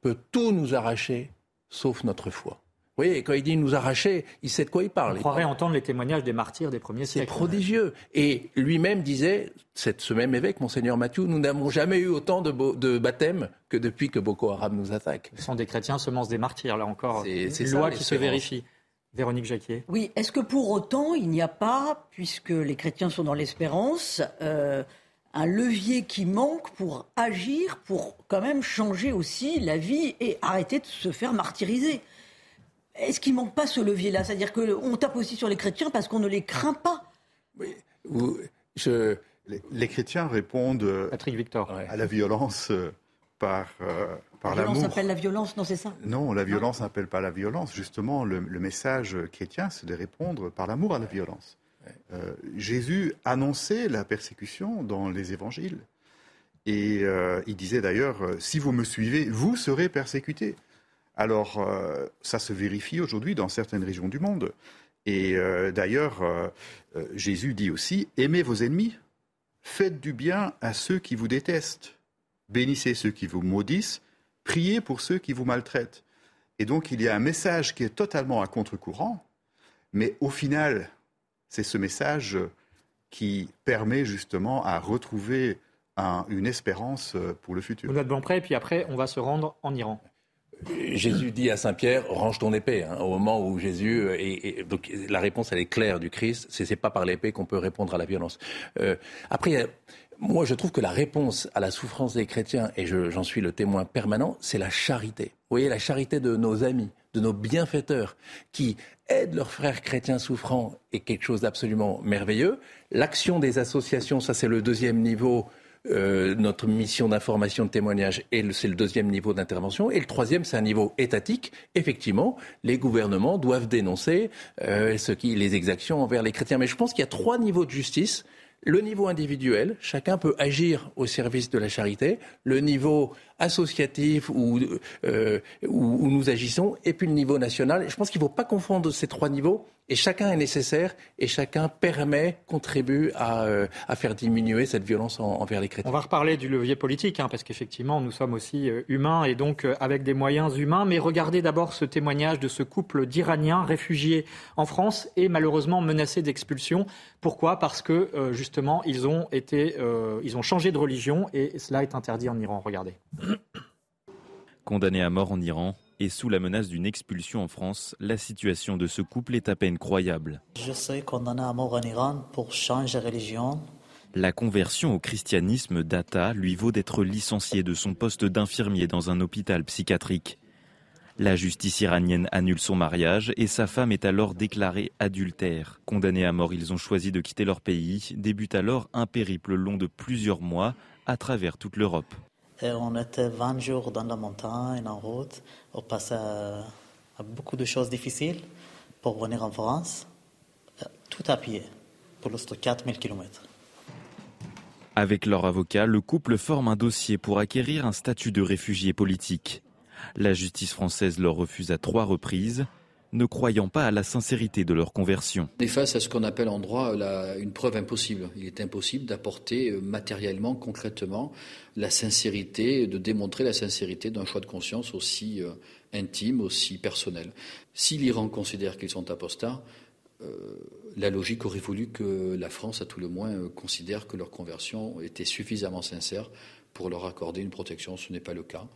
peut tout nous arracher sauf notre foi. Vous voyez, quand il dit nous arracher, il sait de quoi il parle. On croirait entendre les témoignages des martyrs des premiers siècles. C'est prodigieux. Et lui-même disait, ce même évêque, Monseigneur Mathieu, nous n'avons jamais eu autant de, de, baptêmes que depuis que Boko Haram nous attaque. Ce sont des chrétiens semences des martyrs, là encore. C'est une loi qui se vérifie. Véronique Jacquier. Oui, est-ce que pour autant, il n'y a pas, puisque les chrétiens sont dans l'espérance, euh, un levier qui manque pour agir, pour quand même changer aussi la vie et arrêter de se faire martyriser? Est-ce qu'il ne manque pas ce levier-là? C'est-à-dire qu'on tape aussi sur les chrétiens parce qu'on ne les craint pas. Oui, je, les, chrétiens répondent Patrick Victor, à la violence euh, par, euh, par l'amour. La violence appelle la violence, non, c'est ça? Non, la violence n'appelle pas la violence. Justement, le, message chrétien, c'est de répondre par l'amour à la violence. Euh, Jésus annonçait la persécution dans les évangiles. Et il disait d'ailleurs, si vous me suivez, vous serez persécutés. Alors, euh, ça se vérifie aujourd'hui dans certaines régions du monde. Et euh, d'ailleurs, euh, Jésus dit aussi, aimez vos ennemis, faites du bien à ceux qui vous détestent, bénissez ceux qui vous maudissent, priez pour ceux qui vous maltraitent. Et donc, il y a un message qui est totalement à contre-courant, mais au final, c'est ce message qui permet justement à retrouver une espérance pour le futur. Vous êtes bon prêt, et puis après, on va se rendre en Iran. Jésus dit à Saint Pierre, range ton épée. Hein, au moment où Jésus euh, et, donc la réponse elle est claire du Christ, c'est c'est pas par l'épée qu'on peut répondre à la violence. Euh, après, moi je trouve que la réponse à la souffrance des chrétiens et j'en suis le témoin permanent, c'est la charité. Vous voyez la charité de nos amis, de nos bienfaiteurs qui aident leurs frères chrétiens souffrants est quelque chose d'absolument merveilleux. L'action des associations, ça c'est le deuxième niveau euh, notre mission d'information de témoignage, c'est le deuxième niveau d'intervention. Et le troisième, c'est un niveau étatique. Effectivement, les gouvernements doivent dénoncer euh, ce qui, les exactions envers les chrétiens. Mais je pense qu'il y a trois niveaux de justice le niveau individuel, chacun peut agir au service de la charité, le niveau associatif où, euh, où, nous agissons, et puis le niveau national. Je pense qu'il ne faut pas confondre ces trois niveaux. Et chacun est nécessaire et chacun permet, contribue à, euh, à faire diminuer cette violence envers les chrétiens. On va reparler du levier politique, hein, parce qu'effectivement, nous sommes aussi euh, humains et donc euh, avec des moyens humains. Mais regardez d'abord ce témoignage de ce couple d'Iraniens réfugiés en France et malheureusement menacés d'expulsion. Pourquoi? Parce que justement, ils ont, été, ils ont changé de religion et cela est interdit en Iran. Regardez. Condamné à mort en Iran, et sous la menace d'une expulsion en France, la situation de ce couple est à peine croyable. Je suis condamné à mort en Iran pour changer de religion. La conversion au christianisme d'Atta lui vaut d'être licencié de son poste d'infirmier dans un hôpital psychiatrique. La justice iranienne annule son mariage et sa femme est alors déclarée adultère. Condamnés à mort, ils ont choisi de quitter leur pays. Débute alors un périple long de plusieurs mois à travers toute l'Europe. On était 20 jours dans la montagne, en route. On passait à, beaucoup de choses difficiles pour venir en France, tout à pied, pour le 4000 km. Avec leur avocat, le couple forme un dossier pour acquérir un statut de réfugié politique. La justice française leur refuse à trois reprises ne croyant pas à la sincérité de leur conversion. On est face à ce qu'on appelle en droit une preuve impossible. Il est impossible d'apporter euh, matériellement, concrètement, la sincérité, de démontrer la sincérité d'un choix de conscience aussi euh, intime, aussi personnel. Si l'Iran considère qu'ils sont apostats, euh, la logique aurait voulu que la France, à tout le moins, considère que leur conversion était suffisamment sincère pour leur accorder une protection. Ce n'est pas le cas.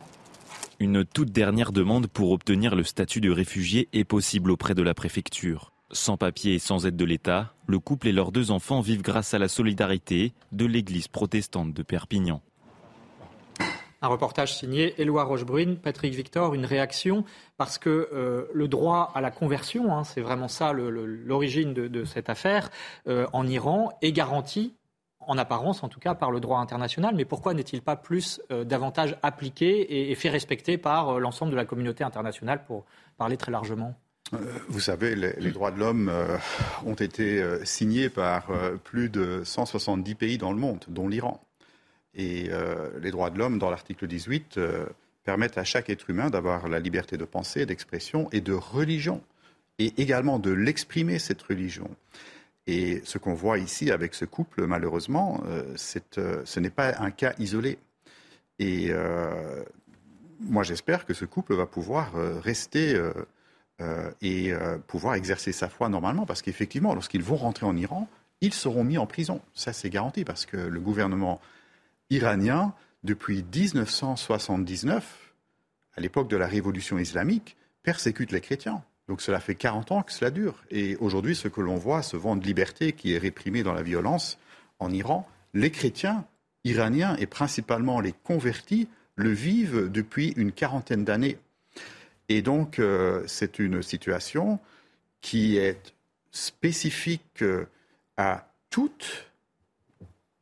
Une toute dernière demande pour obtenir le statut de réfugié est possible auprès de la préfecture. Sans papier et sans aide de l'État, le couple et leurs deux enfants vivent grâce à la solidarité de l'église protestante de Perpignan. Un reportage signé Éloi Rochebrune, Patrick Victor, une réaction? Parce que euh, le droit à la conversion, hein, c'est vraiment ça l'origine de, cette affaire, euh, en Iran est garanti en apparence en tout cas, par le droit international. Mais pourquoi n'est-il pas plus euh, davantage appliqué et, fait respecter par euh, l'ensemble de la communauté internationale, pour parler très largement? Euh, vous savez, les, droits de l'homme ont été signés par plus de 170 pays dans le monde, dont l'Iran. Et les droits de l'homme, dans l'article 18, permettent à chaque être humain d'avoir la liberté de pensée, d'expression et de religion, et également de l'exprimer, cette religion. Et ce qu'on voit ici avec ce couple, malheureusement, euh, euh, ce n'est pas un cas isolé. Et euh, moi, j'espère que ce couple va pouvoir rester et pouvoir exercer sa foi normalement, parce qu'effectivement, lorsqu'ils vont rentrer en Iran, ils seront mis en prison. Ça, c'est garanti, parce que le gouvernement iranien, depuis 1979, à l'époque de la révolution islamique, persécute les chrétiens. Donc cela fait 40 ans que cela dure. Et aujourd'hui, ce que l'on voit, ce vent de liberté qui est réprimé dans la violence en Iran, les chrétiens iraniens et principalement les convertis le vivent depuis une quarantaine d'années. Et donc euh, c'est une situation qui est spécifique euh, à toute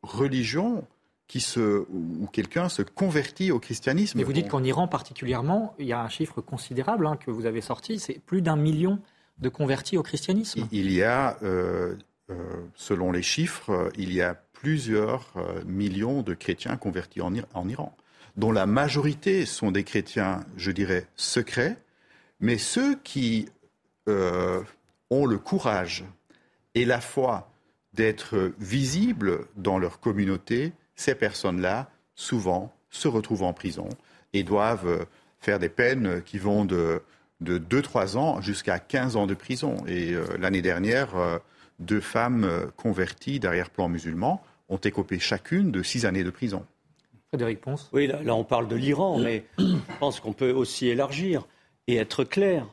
religion qui se, où quelqu'un se convertit au christianisme. Mais vous dites qu'en Iran particulièrement, il y a un chiffre considérable hein, que vous avez sorti, c'est plus d'un million de convertis au christianisme. Il y a, euh, euh, selon les chiffres, il y a plusieurs euh, millions de chrétiens convertis en, en, Iran, dont la majorité sont des chrétiens, je dirais, secrets, mais ceux qui ont le courage et la foi d'être visibles dans leur communauté, ces personnes-là, souvent, se retrouvent en prison et doivent euh, faire des peines qui vont de, de 2-3 ans jusqu'à 15 ans de prison. Et euh, l'année dernière, euh, deux femmes converties d'arrière-plan musulman ont écopé chacune de 6 années de prison. Frédéric Ponce. Oui, là, là on parle de l'Iran, mais je pense qu'on peut aussi élargir et être clair.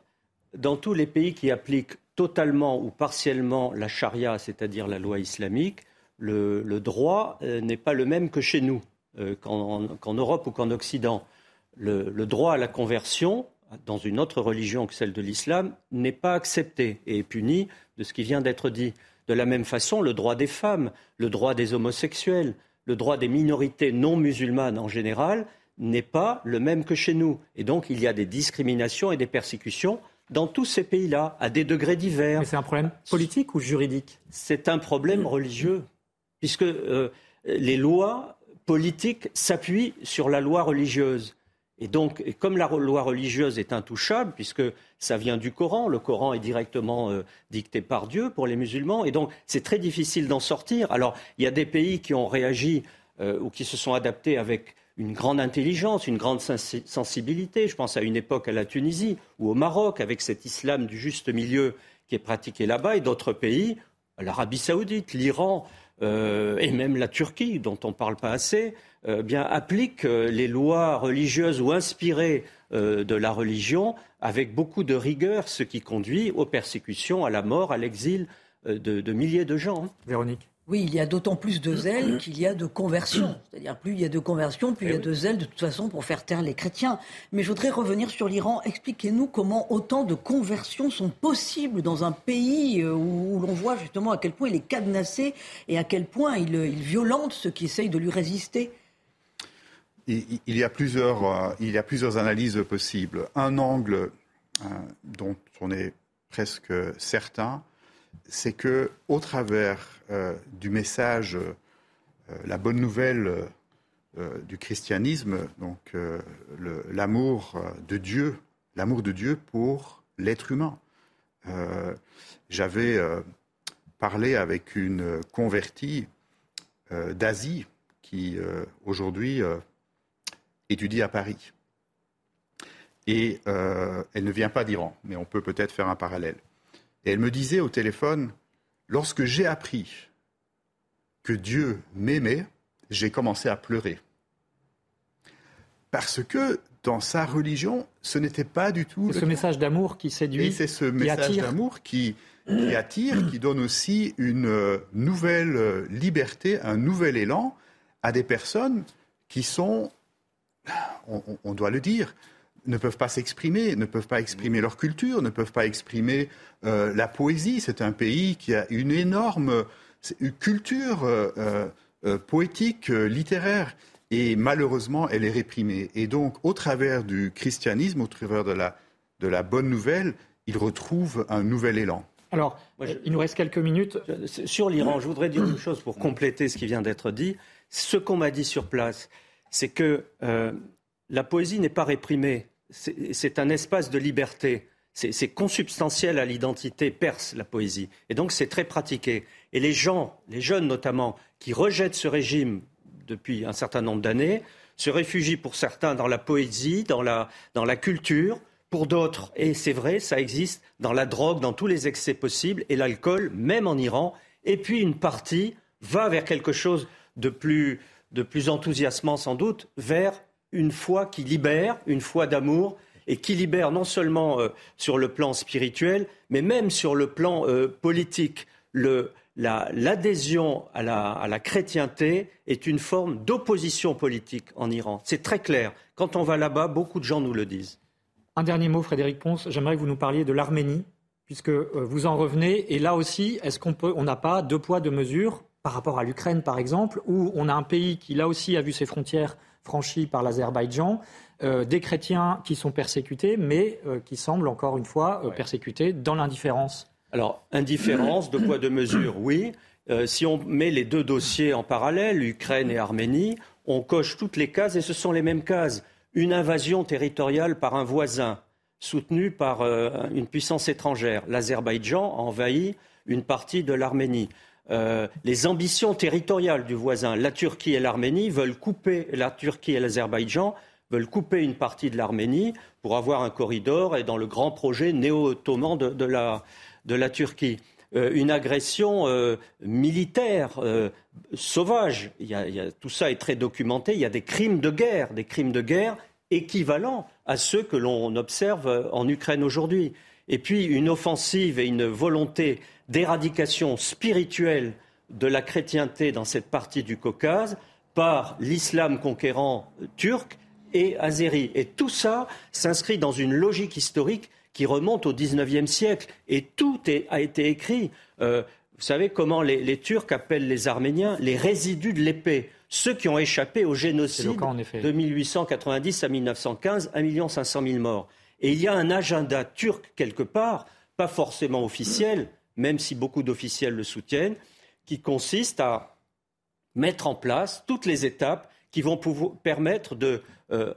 Dans tous les pays qui appliquent totalement ou partiellement la charia, c'est-à-dire la loi islamique, le, droit euh, n'est pas le même que chez nous, euh, qu'en Europe ou qu'en Occident. Le, droit à la conversion, dans une autre religion que celle de l'islam, n'est pas accepté et est puni de ce qui vient d'être dit. De la même façon, le droit des femmes, le droit des homosexuels, le droit des minorités non musulmanes en général n'est pas le même que chez nous. Et donc, il y a des discriminations et des persécutions dans tous ces pays-là, à des degrés divers. Mais c'est un problème politique ou juridique? C'est un problème religieux, puisque euh, les lois politiques s'appuient sur la loi religieuse. Et donc, comme la loi religieuse est intouchable, puisque ça vient du Coran, le Coran est directement euh, dicté par Dieu pour les musulmans, et donc c'est très difficile d'en sortir. Alors, il y a des pays qui ont réagi euh, ou qui se sont adaptés avec une grande intelligence, une grande sensibilité. Je pense à une époque à la Tunisie ou au Maroc, avec cet islam du juste milieu qui est pratiqué là-bas, et d'autres pays, l'Arabie saoudite, l'Iran euh, et même la Turquie, dont on ne parle pas assez, euh, bien, appliquent euh, les lois religieuses ou inspirées de la religion avec beaucoup de rigueur, ce qui conduit aux persécutions, à la mort, à l'exil de, de milliers de gens. Hein. Véronique oui, il y a d'autant plus de zèle qu'il y a de conversion. C'est-à-dire, plus il y a de conversion, plus il y a eh de zèle, de toute façon, pour faire taire les chrétiens. Mais je voudrais revenir sur l'Iran. Expliquez-nous comment autant de conversions sont possibles dans un pays euh, où, l'on voit justement à quel point il est cadenassé et à quel point il, violente ceux qui essayent de lui résister. Il, y, a plusieurs, euh, il y a plusieurs analyses possibles. Un angle euh, dont on est presque certain, c'est que au travers euh, du message, euh, la bonne nouvelle euh, du christianisme, donc l'amour de Dieu, l'amour de Dieu pour l'être humain. J'avais parlé avec une convertie d'Asie qui aujourd'hui étudie à Paris. Et elle ne vient pas d'Iran, mais on peut peut-être faire un parallèle. Et elle me disait au téléphone, lorsque j'ai appris que Dieu m'aimait, j'ai commencé à pleurer. Parce que dans sa religion, ce n'était pas du tout... C'est ce message d'amour qui séduit. c'est ce message d'amour qui, qui attire, qui donne aussi une nouvelle liberté, un nouvel élan à des personnes qui sont, on doit le dire, ne peuvent pas s'exprimer, ne peuvent pas exprimer leur culture, ne peuvent pas exprimer euh, la poésie. C'est un pays qui a une énorme culture euh, euh, poétique, littéraire, et malheureusement, elle est réprimée. Et donc, au travers du christianisme, au travers de la, de la bonne nouvelle, il retrouve un nouvel élan. Alors, il nous reste quelques minutes. Sur l'Iran, je voudrais dire une chose pour compléter ce qui vient d'être dit. Ce qu'on m'a dit sur place, c'est que la poésie n'est pas réprimée c'est un espace de liberté. C'est consubstantiel à l'identité perse, la poésie. Et donc c'est très pratiqué. Et les gens, les jeunes notamment, qui rejettent ce régime depuis un certain nombre d'années, se réfugient pour certains dans la poésie, dans la, dans la culture, pour d'autres, et c'est vrai, ça existe dans la drogue, dans tous les excès possibles, et l'alcool, même en Iran. Et puis une partie va vers quelque chose de plus, de plus enthousiasmant sans doute, vers une foi qui libère, une foi d'amour, et qui libère non seulement euh, sur le plan spirituel, mais même sur le plan euh, politique. l'adhésion à, la, chrétienté est une forme d'opposition politique en Iran. C'est très clair. Quand on va là-bas, beaucoup de gens nous le disent. Un dernier mot, Frédéric Ponce. J'aimerais que vous nous parliez de l'Arménie, puisque euh, vous en revenez. Et là aussi, est-ce qu'on peut, n'a pas deux poids, deux mesures par rapport à l'Ukraine, par exemple, où on a un pays qui, là aussi, a vu ses frontières franchie par l'Azerbaïdjan, euh, des chrétiens qui sont persécutés, mais euh, qui semblent encore une fois euh, persécutés dans l'indifférence. Alors, indifférence, de poids, de mesure, oui. si on met les deux dossiers en parallèle, Ukraine et Arménie, on coche toutes les cases et ce sont les mêmes cases. Une invasion territoriale par un voisin, soutenu par une puissance étrangère. L'Azerbaïdjan a envahi une partie de l'Arménie. Euh, les ambitions territoriales du voisin. La Turquie et l'Arménie veulent couper, la Turquie et l'Azerbaïdjan veulent couper une partie de l'Arménie pour avoir un corridor et dans le grand projet néo-ottoman de, la, Turquie. Euh, une agression euh, militaire sauvage. tout ça est très documenté. Il y a des crimes de guerre, des crimes de guerre équivalents à ceux que l'on observe en Ukraine aujourd'hui. Et puis une offensive et une volonté d'éradication spirituelle de la chrétienté dans cette partie du Caucase par l'islam conquérant turc et azéri. Et tout ça s'inscrit dans une logique historique qui remonte au XIXe siècle. Et tout a été écrit. Euh, vous savez comment les, Turcs appellent les Arméniens les résidus de l'épée. ceux qui ont échappé au génocide de 1890 à 1915, 1 500 000 morts. Et il y a un agenda turc quelque part, pas forcément officiel, même si beaucoup d'officiels le soutiennent, qui consiste à mettre en place toutes les étapes qui vont permettre euh,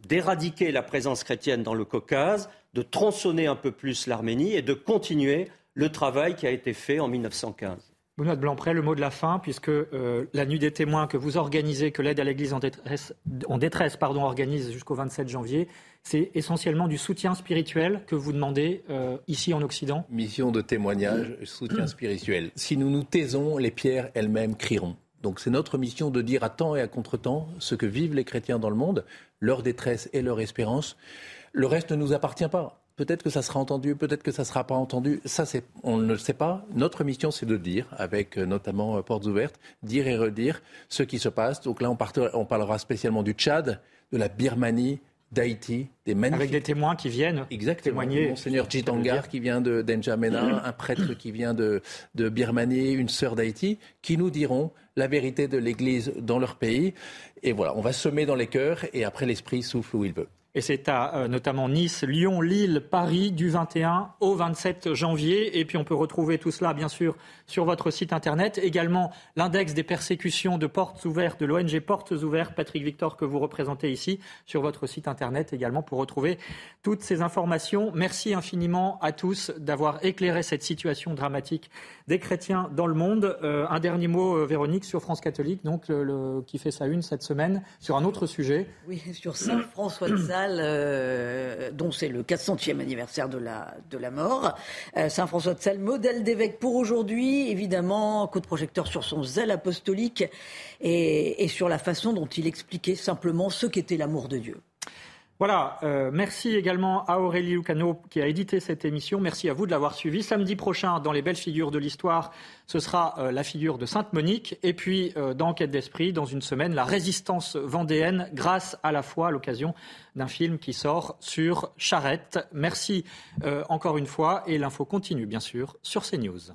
d'éradiquer la présence chrétienne dans le Caucase, de tronçonner un peu plus l'Arménie et de continuer le travail qui a été fait en 1915. Benoît de Blancpré, le mot de la fin, puisque euh, la nuit des témoins que vous organisez, que l'aide à l'Église en détresse, en détresse pardon, organise jusqu'au 27 janvier, c'est essentiellement du soutien spirituel que vous demandez euh, ici en Occident Mission de témoignage, soutien spirituel. Si nous nous taisons, les pierres elles-mêmes crieront. Donc c'est notre mission de dire à temps et à contre-temps ce que vivent les chrétiens dans le monde, leur détresse et leur espérance. Le reste ne nous appartient pas. Peut-être que ça sera entendu, peut-être que ça ne sera pas entendu. Ça, c'est, on ne le sait pas. Notre mission, c'est de dire, avec euh, notamment euh, Portes Ouvertes, dire et redire ce qui se passe. Donc là, on, on parlera spécialement du Tchad, de la Birmanie, d'Haïti, des magnifiques... Avec des témoins qui viennent Exactement. témoigner. Monseigneur Jitangar qui vient de d'Enjamena, un prêtre qui vient de, de Birmanie, une sœur d'Haïti, qui nous diront la vérité de l'Église dans leur pays. Et voilà, on va semer dans les cœurs et après l'Esprit souffle où il veut. Et c'est à euh, notamment Nice, Lyon, Lille, Paris du 21 au 27 janvier. Et puis on peut retrouver tout cela, bien sûr, sur votre site internet. Également l'index des persécutions de portes ouvertes de l'ONG Portes ouvertes, Patrick Victor, que vous représentez ici, sur votre site internet également pour retrouver toutes ces informations. Merci infiniment à tous d'avoir éclairé cette situation dramatique des chrétiens dans le monde. Euh, un dernier mot, euh, Véronique, sur France catholique, donc qui fait sa une cette semaine, sur un autre sujet. Oui, sur Saint François de Sales euh, dont c'est le 400e anniversaire de la, de la mort. Saint François de Sales, modèle d'évêque pour aujourd'hui, évidemment, coup de projecteur sur son zèle apostolique et sur la façon dont il expliquait simplement ce qu'était l'amour de Dieu. Voilà, euh, merci également à Aurélie Lucano qui a édité cette émission. Merci à vous de l'avoir suivi. Samedi prochain, dans les belles figures de l'histoire, ce sera euh, la figure de Sainte Monique. Et puis, euh, dans Enquête d'esprit, dans une semaine, la résistance vendéenne, grâce à la foi, à l'occasion d'un film qui sort sur Charette. Merci encore une fois. Et l'info continue, bien sûr, sur CNews.